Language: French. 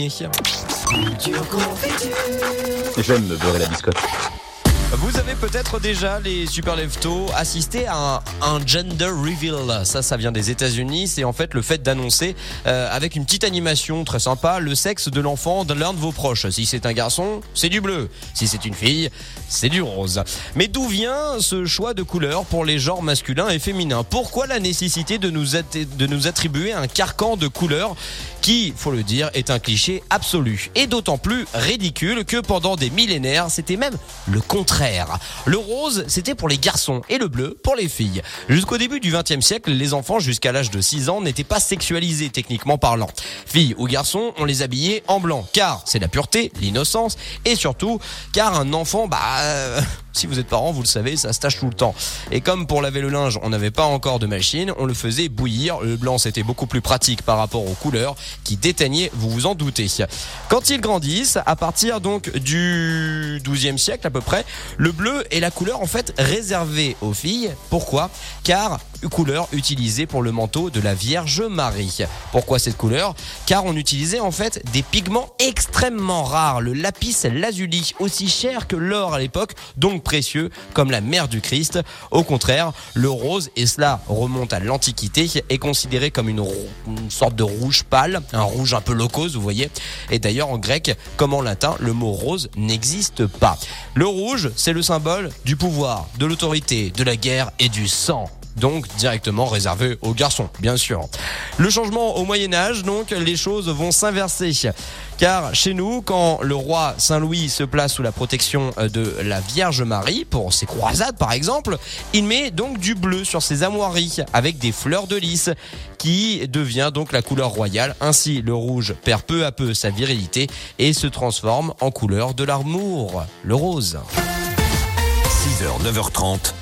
J'aime me beurrer la biscotte. Vous avez peut-être déjà, les super leftos, assisté à un, gender reveal. Ça, ça vient des États-Unis. C'est en fait le fait d'annoncer, euh, avec une petite animation très sympa, le sexe de l'enfant de l'un de vos proches. Si c'est un garçon, c'est du bleu. Si c'est une fille, c'est du rose. Mais d'où vient ce choix de couleur pour les genres masculins et féminins? Pourquoi la nécessité de nous, de nous attribuer un carcan de couleurs qui, faut le dire, est un cliché absolu et d'autant plus ridicule que pendant des millénaires, c'était même le contraire. Le rose, c'était pour les garçons et le bleu pour les filles. Jusqu'au début du XXe siècle, les enfants jusqu'à l'âge de 6 ans n'étaient pas sexualisés techniquement parlant. Filles ou garçons, on les habillait en blanc car c'est la pureté, l'innocence et surtout car un enfant, bah euh, si vous êtes parent, vous le savez, ça se tâche tout le temps. Et comme pour laver le linge, on n'avait pas encore de machine, on le faisait bouillir. Le blanc, c'était beaucoup plus pratique par rapport aux couleurs qui déteignaient, vous vous en doutez. Quand ils grandissent, à partir donc du 12e siècle à peu près, le bleu est la couleur en fait réservée aux filles. Pourquoi? Car couleur utilisée pour le manteau de la Vierge Marie. Pourquoi cette couleur? Car on utilisait en fait des pigments extrêmement rares, le lapis lazuli, aussi cher que l'or à l'époque, précieux comme la mère du Christ. Au contraire, le rose, et cela remonte à l'Antiquité, est considéré comme une, sorte de rouge pâle, un rouge un peu locose, vous voyez. Et d'ailleurs en grec comme en latin, le mot rose n'existe pas. Le rouge, c'est le symbole du pouvoir, de l'autorité, de la guerre et du sang donc directement réservé aux garçons, bien sûr. Le changement au Moyen Âge, donc, les choses vont s'inverser. Car chez nous, quand le roi Saint-Louis se place sous la protection euh, de la Vierge Marie, pour ses croisades par exemple, il met donc du bleu sur ses armoiries avec des fleurs de lys, qui devient donc la couleur royale. Ainsi, le rouge perd peu à peu sa virilité et se transforme en couleur de l'amour, le rose. 6h, 9h30,